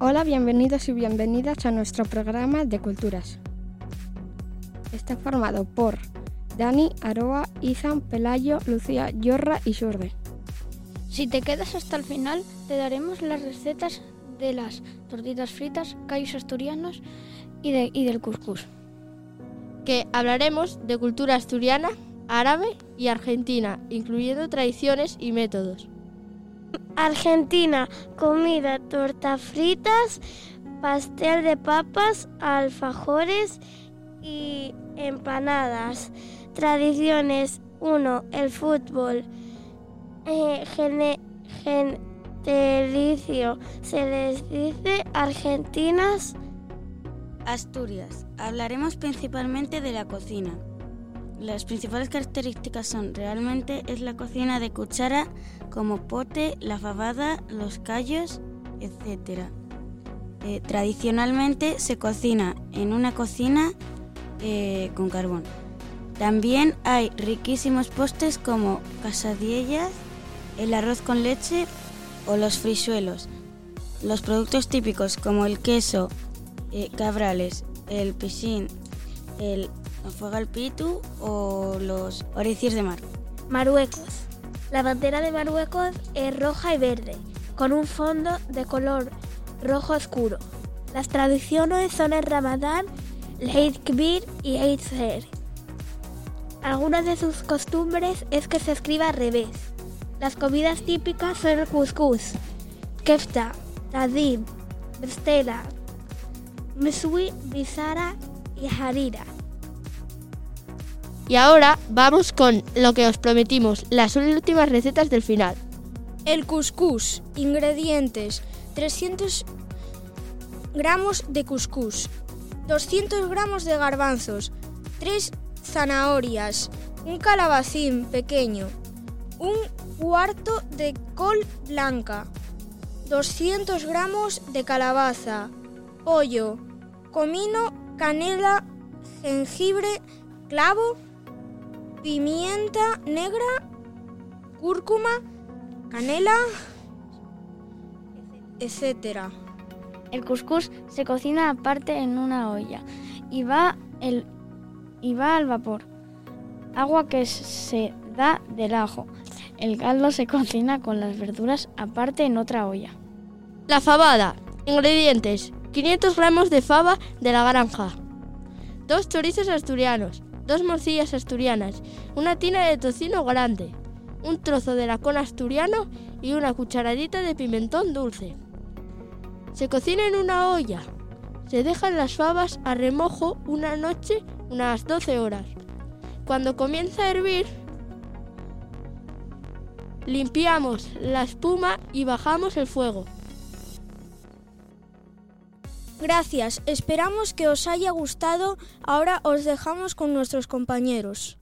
Hola, bienvenidos y bienvenidas a nuestro programa de culturas. Está formado por Dani, Aroa, Izan, Pelayo, Lucía, Yorra y Surde. Si te quedas hasta el final, te daremos las recetas de las tortitas fritas, callos asturianos y, de, y del cuscús. Que hablaremos de cultura asturiana, árabe y argentina, incluyendo tradiciones y métodos. Argentina, comida, tortas fritas, pastel de papas, alfajores y empanadas. Tradiciones 1. El fútbol. Eh, gentilicio. Se les dice argentinas. Asturias. Hablaremos principalmente de la cocina. Las principales características son realmente es la cocina de cuchara como pote, la fabada, los callos, etc. Eh, tradicionalmente se cocina en una cocina eh, con carbón. También hay riquísimos postres como casadillas, el arroz con leche o los frisuelos. Los productos típicos como el queso, eh, cabrales, el piscín, el fuego al pitu o los oricios de mar. Marruecos. La bandera de Marruecos es roja y verde, con un fondo de color rojo oscuro. Las tradiciones son el Ramadán, el Eid Kbir y Eid. Algunas de sus costumbres es que se escriba al revés. Las comidas típicas son el couscous, kefta, tadim, bestela, mesui, bizara y harira. Y ahora vamos con lo que os prometimos, las últimas recetas del final. El couscous. Ingredientes. 300 gramos de couscous, 200 gramos de garbanzos, 3 zanahorias, un calabacín pequeño, un cuarto de col blanca, 200 gramos de calabaza, pollo, comino, canela, jengibre, clavo, pimienta negra, cúrcuma, canela, etc. El cuscús se cocina aparte en una olla y va, el, y va al vapor. Agua que se da del ajo. El caldo se cocina con las verduras aparte en otra olla. La fabada. Ingredientes. 500 gramos de fava de la granja. Dos chorizos asturianos. Dos morcillas asturianas. Una tina de tocino grande. Un trozo de lacón asturiano y una cucharadita de pimentón dulce. Se cocina en una olla. Se dejan las fabas a remojo una noche, unas 12 horas. Cuando comienza a hervir, limpiamos la espuma y bajamos el fuego. Gracias, esperamos que os haya gustado. Ahora os dejamos con nuestros compañeros.